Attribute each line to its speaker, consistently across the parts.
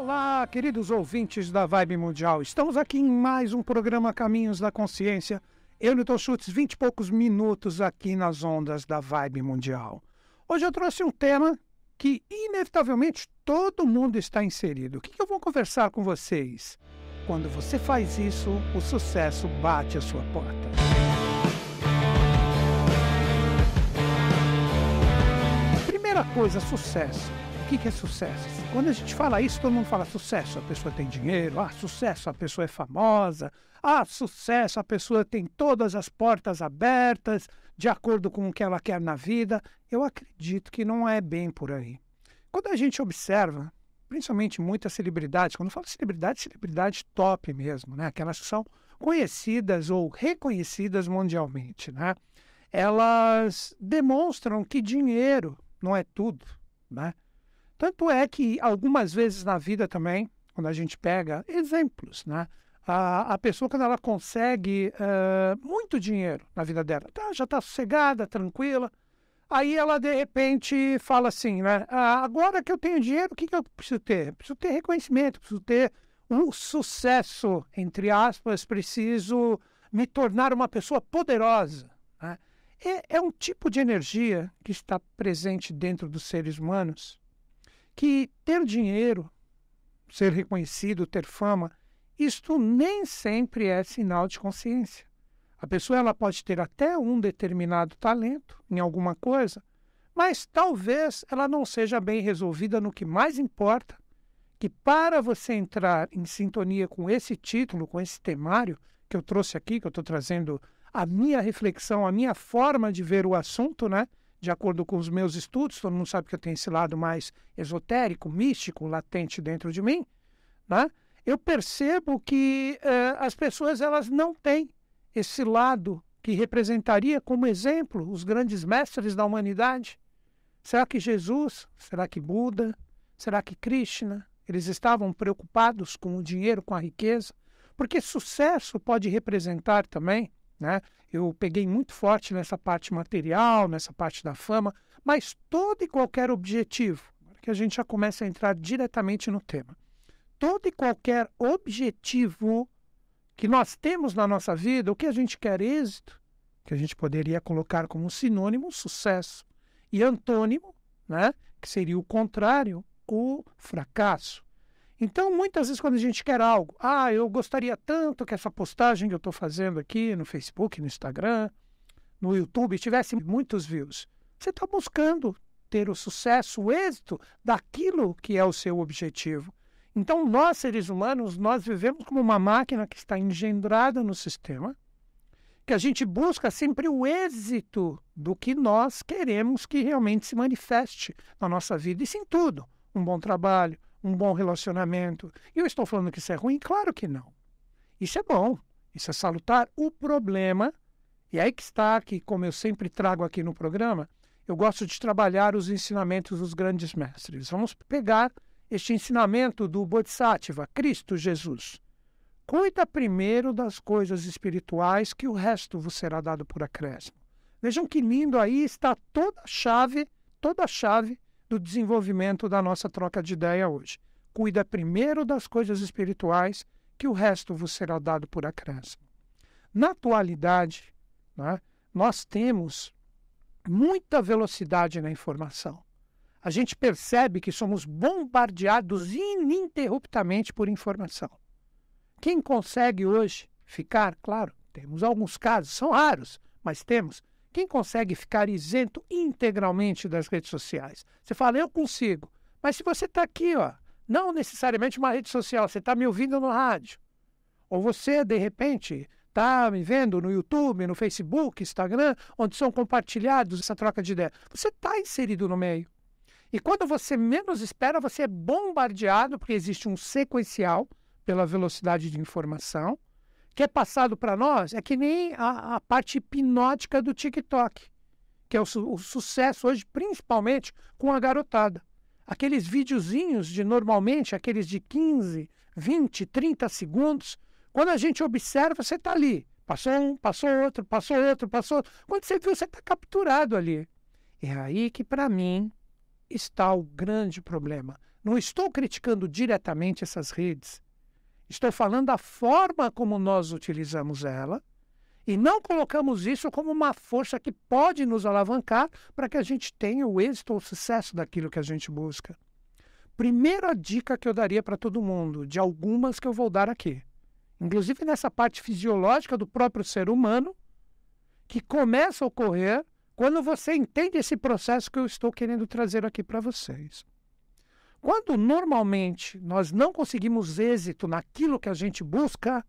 Speaker 1: Olá, queridos ouvintes da Vibe Mundial. Estamos aqui em mais um programa Caminhos da Consciência. Eu, Newton Schultz, 20 e poucos minutos aqui nas ondas da Vibe Mundial. Hoje eu trouxe um tema que, inevitavelmente, todo mundo está inserido. O que eu vou conversar com vocês? Quando você faz isso, o sucesso bate a sua porta. Primeira coisa, sucesso. O que é sucesso? Quando a gente fala isso, todo mundo fala sucesso, a pessoa tem dinheiro, ah, sucesso, a pessoa é famosa, ah, sucesso, a pessoa tem todas as portas abertas, de acordo com o que ela quer na vida. Eu acredito que não é bem por aí. Quando a gente observa, principalmente muitas celebridades, quando eu falo celebridade, celebridade top mesmo, né? aquelas que são conhecidas ou reconhecidas mundialmente, né? elas demonstram que dinheiro não é tudo, né? Tanto é que algumas vezes na vida também, quando a gente pega exemplos, né? A, a pessoa, quando ela consegue uh, muito dinheiro na vida dela, tá, já está sossegada, tranquila, aí ela de repente fala assim, né? Ah, agora que eu tenho dinheiro, o que, que eu preciso ter? Preciso ter reconhecimento, preciso ter um sucesso, entre aspas, preciso me tornar uma pessoa poderosa. Né? É, é um tipo de energia que está presente dentro dos seres humanos que ter dinheiro, ser reconhecido, ter fama, isto nem sempre é sinal de consciência. A pessoa ela pode ter até um determinado talento em alguma coisa, mas talvez ela não seja bem resolvida no que mais importa, que para você entrar em sintonia com esse título, com esse temário que eu trouxe aqui, que eu estou trazendo a minha reflexão, a minha forma de ver o assunto, né? De acordo com os meus estudos, todo mundo sabe que eu tenho esse lado mais esotérico, místico, latente dentro de mim, né? eu percebo que uh, as pessoas elas não têm esse lado que representaria como exemplo os grandes mestres da humanidade. Será que Jesus, será que Buda, será que Krishna, eles estavam preocupados com o dinheiro, com a riqueza? Porque sucesso pode representar também né? Eu peguei muito forte nessa parte material, nessa parte da fama, mas todo e qualquer objetivo, que a gente já começa a entrar diretamente no tema. Todo e qualquer objetivo que nós temos na nossa vida, o que a gente quer êxito, que a gente poderia colocar como sinônimo sucesso, e antônimo, né, que seria o contrário, o fracasso. Então, muitas vezes, quando a gente quer algo, ah, eu gostaria tanto que essa postagem que eu estou fazendo aqui no Facebook, no Instagram, no YouTube, tivesse muitos views. Você está buscando ter o sucesso, o êxito daquilo que é o seu objetivo. Então, nós, seres humanos, nós vivemos como uma máquina que está engendrada no sistema, que a gente busca sempre o êxito do que nós queremos que realmente se manifeste na nossa vida. Isso em tudo. Um bom trabalho, um bom relacionamento. Eu estou falando que isso é ruim? Claro que não. Isso é bom, isso é salutar. O problema, e aí que está, que como eu sempre trago aqui no programa, eu gosto de trabalhar os ensinamentos dos grandes mestres. Vamos pegar este ensinamento do Bodhisattva, Cristo Jesus. Cuida primeiro das coisas espirituais, que o resto vos será dado por acréscimo. Vejam que lindo aí está toda a chave, toda a chave do desenvolvimento da nossa troca de ideia hoje. Cuida primeiro das coisas espirituais, que o resto vos será dado por acréscimo. Na atualidade, né, nós temos muita velocidade na informação. A gente percebe que somos bombardeados ininterruptamente por informação. Quem consegue hoje ficar, claro, temos alguns casos, são raros, mas temos quem consegue ficar isento integralmente das redes sociais? Você fala, eu consigo. Mas se você está aqui, ó, não necessariamente uma rede social, você está me ouvindo no rádio. Ou você, de repente, está me vendo no YouTube, no Facebook, Instagram, onde são compartilhados essa troca de ideia. Você está inserido no meio. E quando você menos espera, você é bombardeado, porque existe um sequencial pela velocidade de informação que é passado para nós é que nem a, a, parte hipnótica do TikTok, que é o, su o, sucesso hoje, principalmente com a garotada. Aqueles videozinhos de normalmente, aqueles de 15, 20, 30 segundos, quando a gente observa, você está ali. Passou um, passou outro, passou outro, passou outro. Quando você viu, você está capturado ali. É aí que, para mim, está o grande problema. Não estou criticando diretamente essas redes. Estou falando da forma como nós utilizamos ela e não colocamos isso como uma força que pode nos alavancar para que a gente tenha o êxito ou o sucesso daquilo que a gente busca. Primeira dica que eu daria para todo mundo, de algumas que eu vou dar aqui, inclusive nessa parte fisiológica do próprio ser humano, que começa a ocorrer quando você entende esse processo que eu estou querendo trazer aqui para vocês. Quando normalmente nós não conseguimos êxito naquilo que a gente busca,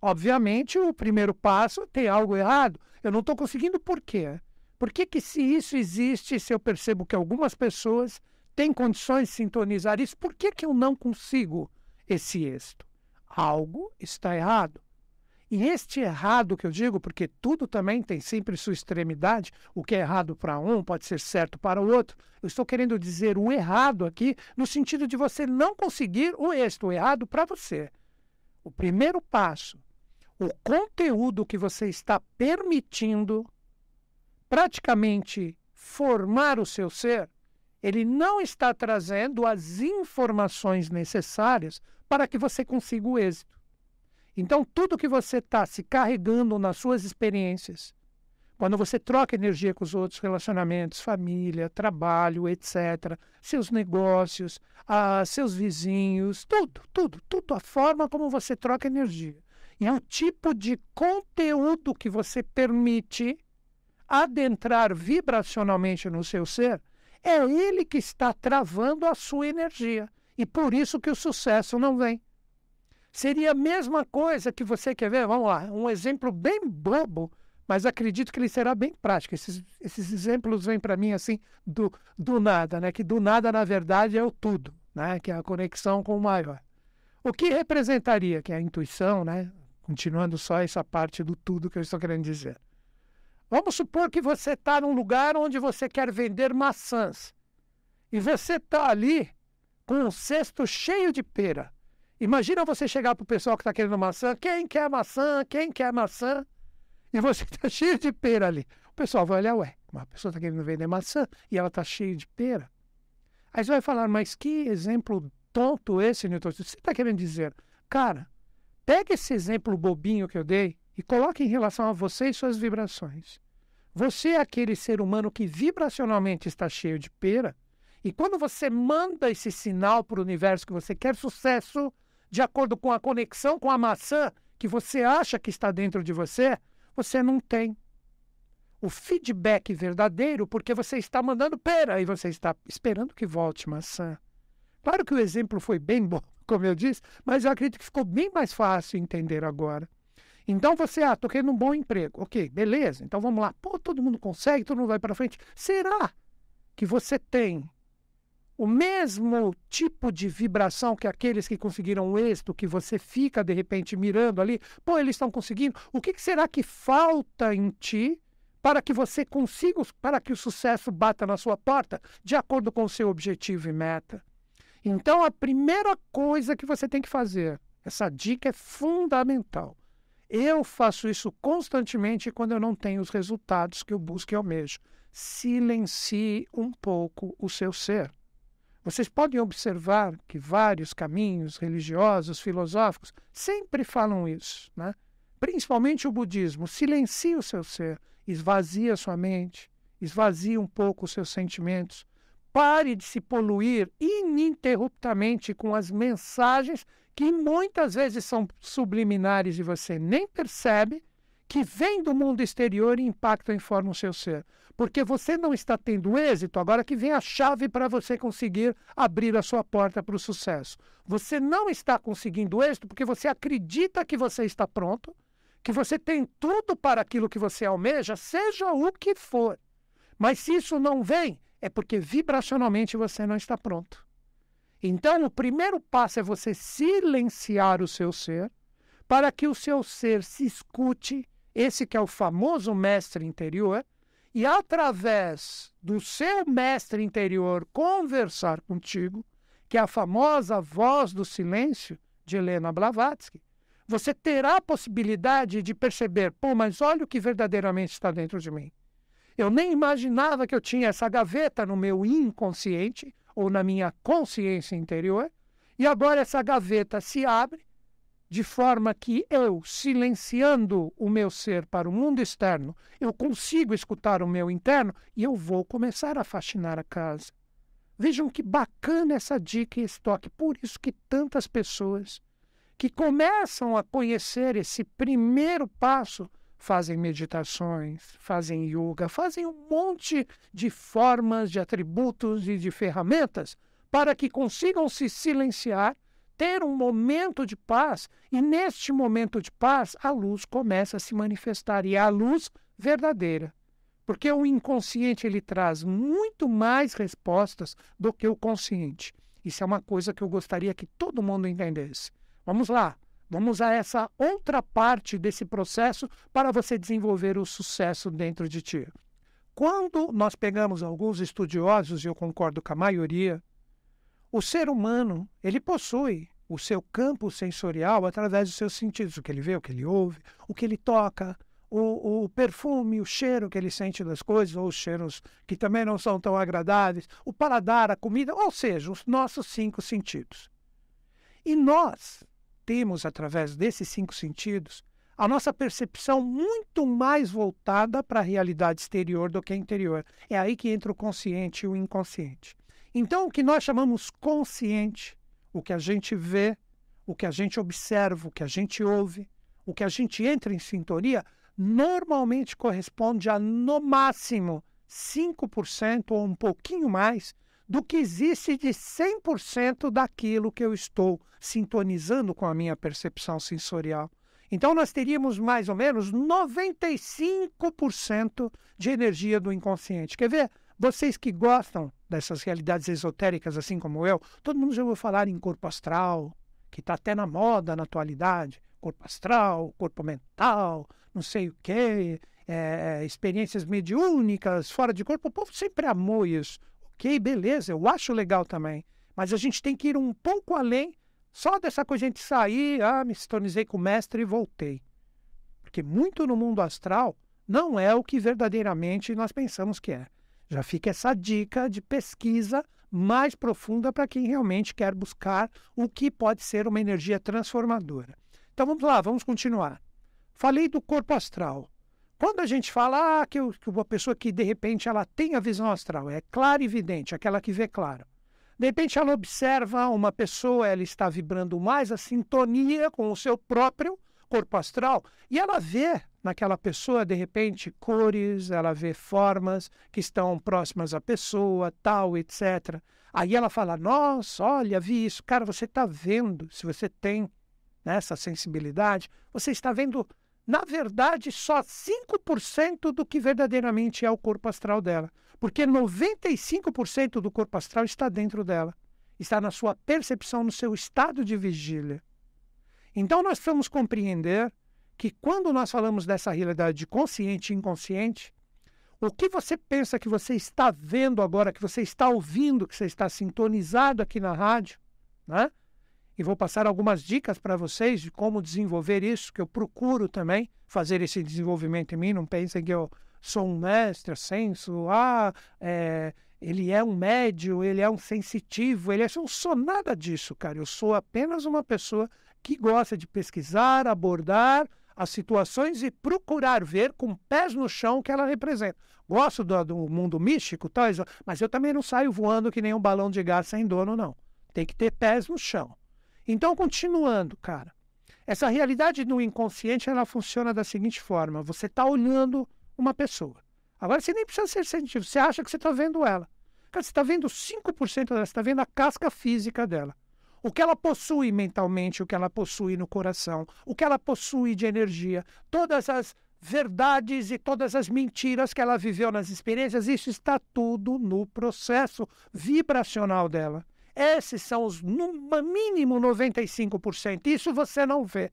Speaker 1: obviamente o primeiro passo tem algo errado. Eu não estou conseguindo por quê? Por que, que se isso existe, se eu percebo que algumas pessoas têm condições de sintonizar isso, por que, que eu não consigo esse êxito? Algo está errado. E este errado que eu digo, porque tudo também tem sempre sua extremidade, o que é errado para um pode ser certo para o outro. Eu estou querendo dizer o errado aqui no sentido de você não conseguir o êxito, o errado para você. O primeiro passo, o conteúdo que você está permitindo praticamente formar o seu ser, ele não está trazendo as informações necessárias para que você consiga o êxito. Então, tudo que você está se carregando nas suas experiências, quando você troca energia com os outros relacionamentos, família, trabalho, etc., seus negócios, ah, seus vizinhos, tudo, tudo, tudo, a forma como você troca energia. E é o tipo de conteúdo que você permite adentrar vibracionalmente no seu ser, é ele que está travando a sua energia. E por isso que o sucesso não vem. Seria a mesma coisa que você quer ver? Vamos lá, um exemplo bem bobo, mas acredito que ele será bem prático. Esses, esses exemplos vêm para mim assim do, do nada, né? Que do nada, na verdade, é o tudo, né? Que é a conexão com o maior. O que representaria, que é a intuição, né? Continuando só essa parte do tudo que eu estou querendo dizer. Vamos supor que você está num lugar onde você quer vender maçãs. E você está ali com um cesto cheio de pera. Imagina você chegar para o pessoal que está querendo maçã, quem quer maçã, quem quer maçã, e você está cheio de pera ali. O pessoal vai olhar, ué, uma pessoa está querendo vender maçã e ela está cheia de pera. Aí você vai falar, mas que exemplo tonto esse, Newton? Você está querendo dizer, cara, pega esse exemplo bobinho que eu dei e coloque em relação a você e suas vibrações. Você é aquele ser humano que vibracionalmente está cheio de pera, e quando você manda esse sinal para o universo que você quer sucesso, de acordo com a conexão com a maçã que você acha que está dentro de você, você não tem o feedback verdadeiro porque você está mandando pera e você está esperando que volte maçã. Claro que o exemplo foi bem bom, como eu disse, mas eu acredito que ficou bem mais fácil entender agora. Então você, ah, tô querendo um bom emprego. Ok, beleza. Então vamos lá. Pô, todo mundo consegue, todo mundo vai para frente. Será que você tem o mesmo tipo de vibração que aqueles que conseguiram o êxito, que você fica de repente mirando ali, pô, eles estão conseguindo. O que, que será que falta em ti para que você consiga, para que o sucesso bata na sua porta, de acordo com o seu objetivo e meta? Então, a primeira coisa que você tem que fazer, essa dica é fundamental. Eu faço isso constantemente quando eu não tenho os resultados que eu busco e almejo. Silencie um pouco o seu ser. Vocês podem observar que vários caminhos religiosos, filosóficos, sempre falam isso, né? principalmente o budismo. Silencia o seu ser, esvazia sua mente, esvazia um pouco os seus sentimentos. Pare de se poluir ininterruptamente com as mensagens que muitas vezes são subliminares e você nem percebe, que vêm do mundo exterior e impactam e formam o seu ser porque você não está tendo êxito, agora que vem a chave para você conseguir abrir a sua porta para o sucesso. Você não está conseguindo êxito porque você acredita que você está pronto, que você tem tudo para aquilo que você almeja, seja o que for. Mas se isso não vem, é porque vibracionalmente você não está pronto. Então, o primeiro passo é você silenciar o seu ser, para que o seu ser se escute, esse que é o famoso mestre interior, e através do seu mestre interior conversar contigo, que é a famosa voz do silêncio de Helena Blavatsky, você terá a possibilidade de perceber, pô, mas olha o que verdadeiramente está dentro de mim. Eu nem imaginava que eu tinha essa gaveta no meu inconsciente, ou na minha consciência interior, e agora essa gaveta se abre de forma que eu, silenciando o meu ser para o mundo externo, eu consigo escutar o meu interno e eu vou começar a faxinar a casa. Vejam que bacana essa dica e esse toque. Por isso que tantas pessoas que começam a conhecer esse primeiro passo fazem meditações, fazem yoga, fazem um monte de formas, de atributos e de ferramentas para que consigam se silenciar, ter um momento de paz, e neste momento de paz a luz começa a se manifestar, e é a luz verdadeira. Porque o inconsciente ele traz muito mais respostas do que o consciente. Isso é uma coisa que eu gostaria que todo mundo entendesse. Vamos lá, vamos a essa outra parte desse processo para você desenvolver o sucesso dentro de ti. Quando nós pegamos alguns estudiosos, e eu concordo com a maioria, o ser humano, ele possui o seu campo sensorial através dos seus sentidos, o que ele vê, o que ele ouve, o que ele toca, o, o, perfume, o cheiro que ele sente das coisas, ou os cheiros que também não são tão agradáveis, o paladar, a comida, ou seja, os nossos cinco sentidos. E nós temos, através desses cinco sentidos, a nossa percepção muito mais voltada para a realidade exterior do que interior. É aí que entra o consciente e o inconsciente. Então, o que nós chamamos consciente, o que a gente vê, o que a gente observa, o que a gente ouve, o que a gente entra em sintonia, normalmente corresponde a, no máximo, 5% ou um pouquinho mais do que existe de 100% daquilo que eu estou sintonizando com a minha percepção sensorial. Então, nós teríamos mais ou menos 95% de energia do inconsciente. Quer ver? Vocês que gostam dessas realidades esotéricas, assim como eu, todo mundo já ouviu falar em corpo astral, que está até na moda na atualidade. Corpo astral, corpo mental, não sei o quê, é, experiências mediúnicas, fora de corpo. O povo sempre amou isso. Ok, beleza, eu acho legal também. Mas a gente tem que ir um pouco além só dessa coisa gente sair, ah, me sintonizei com o mestre e voltei. Porque muito no mundo astral não é o que verdadeiramente nós pensamos que é. Já fica essa dica de pesquisa mais profunda para quem realmente quer buscar o que pode ser uma energia transformadora. Então vamos lá, vamos continuar. Falei do corpo astral. Quando a gente fala ah, que, que uma pessoa que de repente ela tem a visão astral, é clara e evidente, aquela que vê claro. De repente ela observa uma pessoa, ela está vibrando mais a sintonia com o seu próprio corpo astral e ela vê naquela pessoa, de repente, cores, ela vê formas que estão próximas à pessoa, tal, etc. Aí ela fala: Nossa, olha, vi isso. Cara, você está vendo, se você tem né, essa sensibilidade, você está vendo, na verdade, só 5% do que verdadeiramente é o corpo astral dela. Porque 95% do corpo astral está dentro dela, está na sua percepção, no seu estado de vigília. Então, nós precisamos compreender que quando nós falamos dessa realidade de consciente e inconsciente, o que você pensa que você está vendo agora, que você está ouvindo, que você está sintonizado aqui na rádio, né? E vou passar algumas dicas para vocês de como desenvolver isso, que eu procuro também fazer esse desenvolvimento em mim. Não pensem que eu sou um mestre, senso, ah, é, ele é um médio, ele é um sensitivo, ele é, eu sou nada disso, cara. Eu sou apenas uma pessoa que gosta de pesquisar, abordar as situações e procurar ver com pés no chão o que ela representa. Gosto do, do mundo místico, tal, mas eu também não saio voando que nem um balão de gás sem dono, não. Tem que ter pés no chão. Então, continuando, cara. Essa realidade do inconsciente ela funciona da seguinte forma: você está olhando uma pessoa. Agora você nem precisa ser sensitivo, você acha que você está vendo ela. Cara, você está vendo 5% dela, você está vendo a casca física dela o que ela possui mentalmente, o que ela possui no coração, o que ela possui de energia, todas as verdades e todas as mentiras que ela viveu nas experiências, isso está tudo no processo vibracional dela. Esses são os no mínimo 95%. Isso você não vê.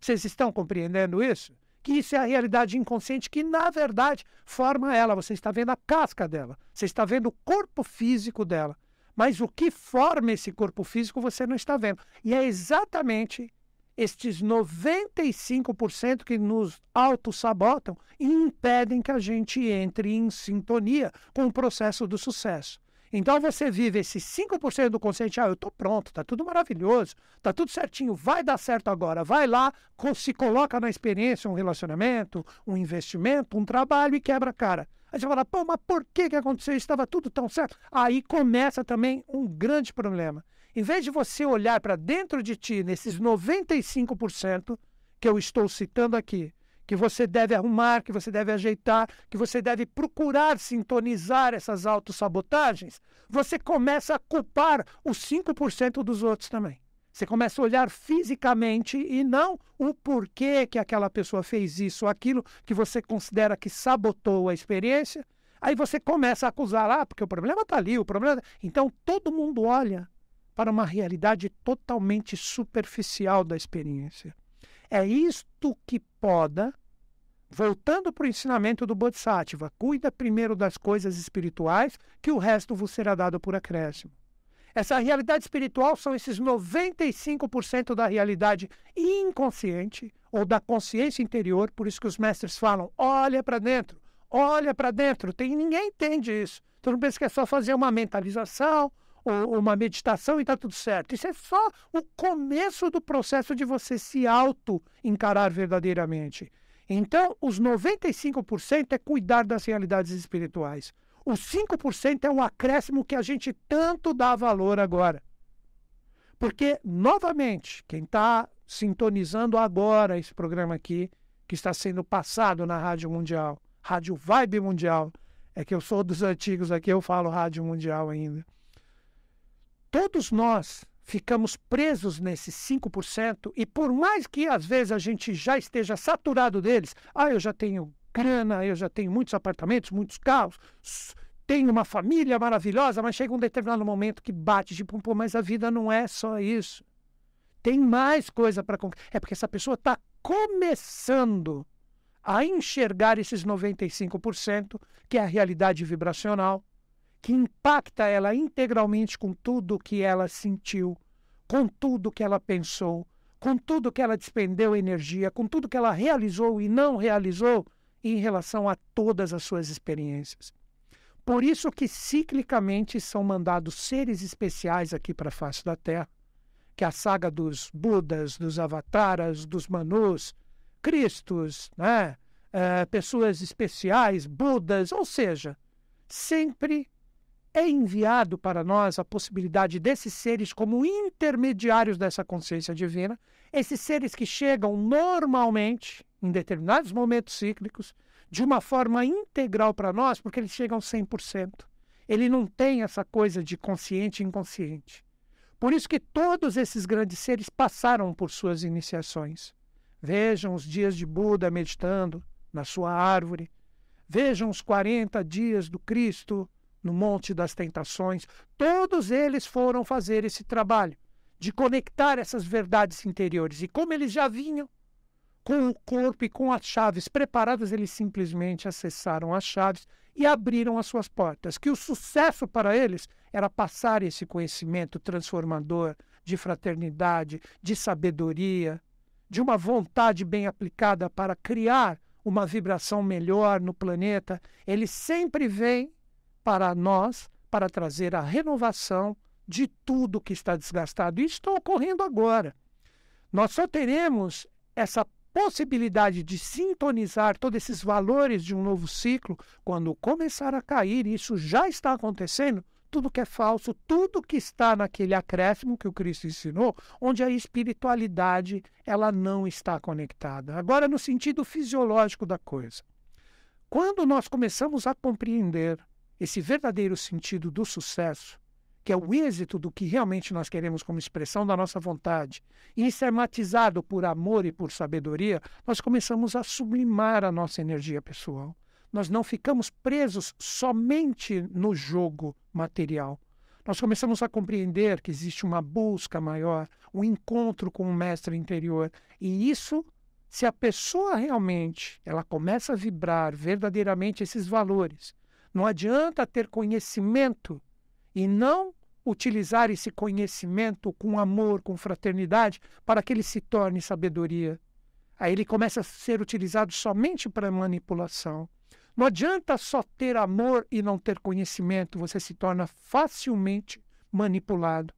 Speaker 1: Vocês estão compreendendo isso? Que isso é a realidade inconsciente que, na verdade, forma ela. Você está vendo a casca dela. Você está vendo o corpo físico dela. Mas o que forma esse corpo físico você não está vendo. E é exatamente estes 95% que nos auto-sabotam e impedem que a gente entre em sintonia com o processo do sucesso. Então você vive esse 5% do consciente, ah, eu estou pronto, está tudo maravilhoso, está tudo certinho, vai dar certo agora. Vai lá, se coloca na experiência um relacionamento, um investimento, um trabalho e quebra a cara. Aí você fala, pô, mas por que, que aconteceu? Estava tudo tão certo. Aí começa também um grande problema. Em vez de você olhar para dentro de ti, nesses 95% que eu estou citando aqui, que você deve arrumar, que você deve ajeitar, que você deve procurar sintonizar essas autossabotagens, você começa a culpar os 5% dos outros também. Você começa a olhar fisicamente e não o porquê que aquela pessoa fez isso ou aquilo que você considera que sabotou a experiência. Aí você começa a acusar, ah, porque o problema está ali, o problema. Tá então todo mundo olha para uma realidade totalmente superficial da experiência. É isto que poda, voltando para o ensinamento do Bodhisattva, cuida primeiro das coisas espirituais, que o resto vos será dado por acréscimo. Essa realidade espiritual são esses 95% da realidade inconsciente ou da consciência interior, por isso que os mestres falam: olha para dentro, olha para dentro. Tem ninguém entende isso. Tu não pensa que é só fazer uma mentalização, ou uma meditação e está tudo certo. Isso é só o começo do processo de você se auto-encarar verdadeiramente. Então, os 95% é cuidar das realidades espirituais. Os 5% é o acréscimo que a gente tanto dá valor agora. Porque, novamente, quem está sintonizando agora esse programa aqui, que está sendo passado na Rádio Mundial, Rádio Vibe Mundial, é que eu sou dos antigos aqui, eu falo Rádio Mundial ainda todos nós ficamos presos nesses 5%, e por mais que às vezes a gente já esteja saturado deles, ah, eu já tenho grana, eu já tenho muitos apartamentos, muitos carros, tenho uma família maravilhosa, mas chega um determinado momento que bate, tipo, pô, mas a vida não é só isso. Tem mais coisa para É porque essa pessoa está começando a enxergar esses 95%, que é a realidade vibracional, que impacta ela integralmente com tudo que ela sentiu, com tudo que ela pensou, com tudo que ela despendeu energia, com tudo que ela realizou e não realizou em relação a todas as suas experiências. Por isso que ciclicamente são mandados seres especiais aqui para a face da Terra, que é a saga dos Budas, dos Avataras, dos Manus, Cristos, né? É, pessoas especiais, Budas, ou seja, sempre é enviado para nós a possibilidade desses seres como intermediários dessa consciência divina, esses seres que chegam normalmente, em determinados momentos cíclicos, de uma forma integral para nós, porque eles chegam 100%. Ele não tem essa coisa de consciente e inconsciente. Por isso que todos esses grandes seres passaram por suas iniciações. Vejam os dias de Buda meditando na sua árvore. Vejam os 40 dias do Cristo no Monte das Tentações, todos eles foram fazer esse trabalho de conectar essas verdades interiores. E como eles já vinham com o corpo e com as chaves preparadas, eles simplesmente acessaram as chaves e abriram as suas portas. Que o sucesso para eles era passar esse conhecimento transformador de fraternidade, de sabedoria, de uma vontade bem aplicada para criar uma vibração melhor no planeta. Eles sempre vêm para nós para trazer a renovação de tudo que está desgastado. Isso está ocorrendo agora. Nós só teremos essa possibilidade de sintonizar todos esses valores de um novo ciclo quando começar a cair, isso já está acontecendo, tudo que é falso, tudo que está naquele acréscimo que o Cristo ensinou, onde a espiritualidade ela não está conectada. Agora, no sentido fisiológico da coisa. Quando nós começamos a compreender esse verdadeiro sentido do sucesso, que é o êxito do que realmente nós queremos como expressão da nossa vontade, e isso é por amor e por sabedoria, nós começamos a sublimar a nossa energia pessoal. Nós não ficamos presos somente no jogo material. Nós começamos a compreender que existe uma busca maior, um encontro com o mestre interior, e isso se a pessoa realmente ela começa a vibrar verdadeiramente esses valores, não adianta ter conhecimento e não utilizar esse conhecimento com amor, com fraternidade, para que ele se torne sabedoria. Aí ele começa a ser utilizado somente para manipulação. Não adianta só ter amor e não ter conhecimento, você se torna facilmente manipulado.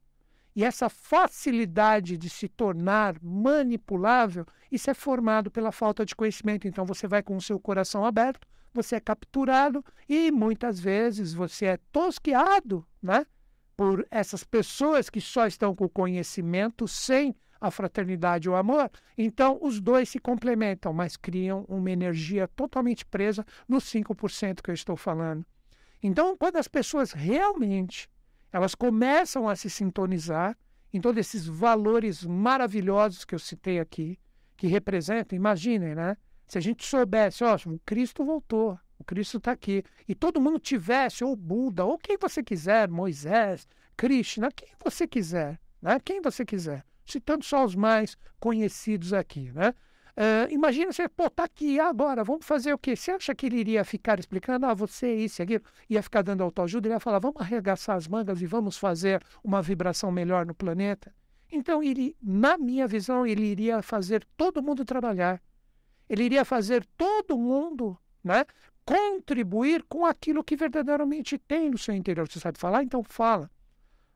Speaker 1: E essa facilidade de se tornar manipulável, isso é formado pela falta de conhecimento. Então você vai com o seu coração aberto, você é capturado e muitas vezes você é tosqueado, né? Por essas pessoas que só estão com conhecimento sem a fraternidade e o amor. Então, os dois se complementam, mas criam uma energia totalmente presa nos 5% que eu estou falando. Então, quando as pessoas realmente elas começam a se sintonizar em todos esses valores maravilhosos que eu citei aqui, que representam, imaginem, né? Se a gente soubesse, ó, o Cristo voltou, o Cristo está aqui, e todo mundo tivesse, ou Buda, ou quem você quiser, Moisés, Krishna, quem você quiser, né? Quem você quiser, citando só os mais conhecidos aqui, né? Uh, imagina você, pô, tá aqui agora, vamos fazer o quê? Você acha que ele iria ficar explicando, ah, você, isso e aquilo, ia ficar dando autoajuda? Ele ia falar, vamos arregaçar as mangas e vamos fazer uma vibração melhor no planeta? Então, ele, na minha visão, ele iria fazer todo mundo trabalhar. Ele iria fazer todo mundo né, contribuir com aquilo que verdadeiramente tem no seu interior. Você sabe falar? Então fala.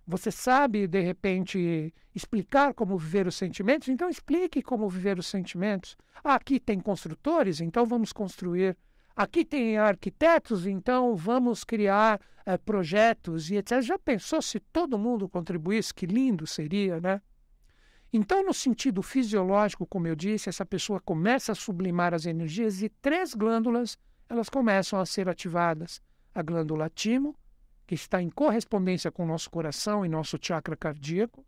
Speaker 1: Você sabe, de repente, explicar como viver os sentimentos? Então explique como viver os sentimentos. Aqui tem construtores, então vamos construir. Aqui tem arquitetos, então vamos criar eh, projetos e etc. Já pensou se todo mundo contribuísse? Que lindo seria, né? Então, no sentido fisiológico, como eu disse, essa pessoa começa a sublimar as energias e três glândulas elas começam a ser ativadas. A glândula timo, que está em correspondência com o nosso coração e nosso chakra cardíaco,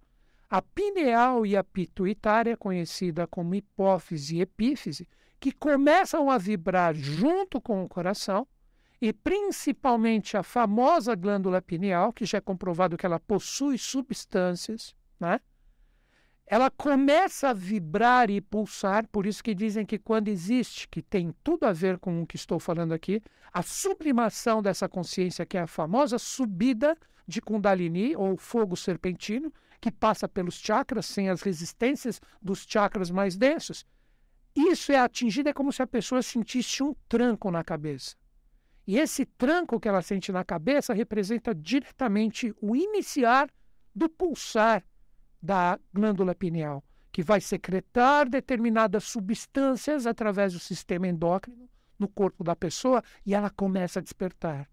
Speaker 1: a pineal e a pituitária, conhecida como hipófise e epífise, que começam a vibrar junto com o coração, e principalmente a famosa glândula pineal, que já é comprovado que ela possui substâncias, né? Ela começa a vibrar e pulsar, por isso que dizem que quando existe, que tem tudo a ver com o que estou falando aqui, a sublimação dessa consciência, que é a famosa subida de Kundalini, ou fogo serpentino, que passa pelos chakras sem as resistências dos chakras mais densos. Isso é atingido, é como se a pessoa sentisse um tranco na cabeça. E esse tranco que ela sente na cabeça representa diretamente o iniciar do pulsar da glândula pineal, que vai secretar determinadas substâncias através do sistema endócrino no corpo da pessoa e ela começa a despertar.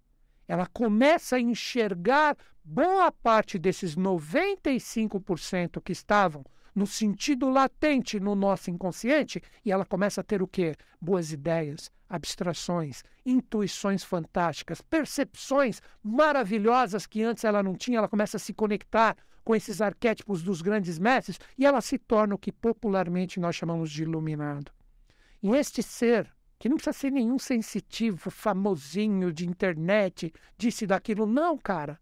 Speaker 1: Ela começa a enxergar boa parte desses 95% que estavam no sentido latente no nosso inconsciente e ela começa a ter o quê? Boas ideias, abstrações, intuições fantásticas, percepções maravilhosas que antes ela não tinha, ela começa a se conectar com esses arquétipos dos grandes mestres e ela se torna o que popularmente nós chamamos de iluminado. E este ser, que não precisa ser nenhum sensitivo, famosinho de internet, disse daquilo, não, cara.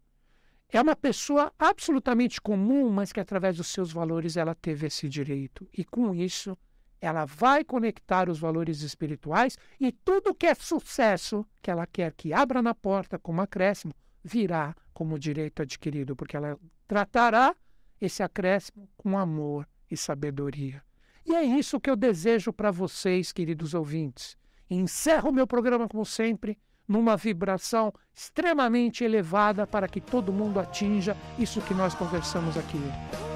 Speaker 1: É uma pessoa absolutamente comum, mas que através dos seus valores ela teve esse direito. E com isso, ela vai conectar os valores espirituais e tudo que é sucesso que ela quer que abra na porta como acréscimo, virá como direito adquirido, porque ela tratará esse acréscimo com amor e sabedoria. E é isso que eu desejo para vocês, queridos ouvintes. Encerro o meu programa, como sempre, numa vibração extremamente elevada para que todo mundo atinja isso que nós conversamos aqui.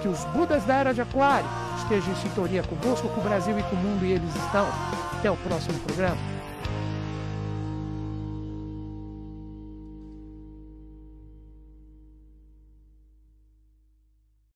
Speaker 1: Que os Budas da Era de Aquário estejam em sintonia conosco, com o Brasil e com o mundo, e eles estão. Até o próximo programa.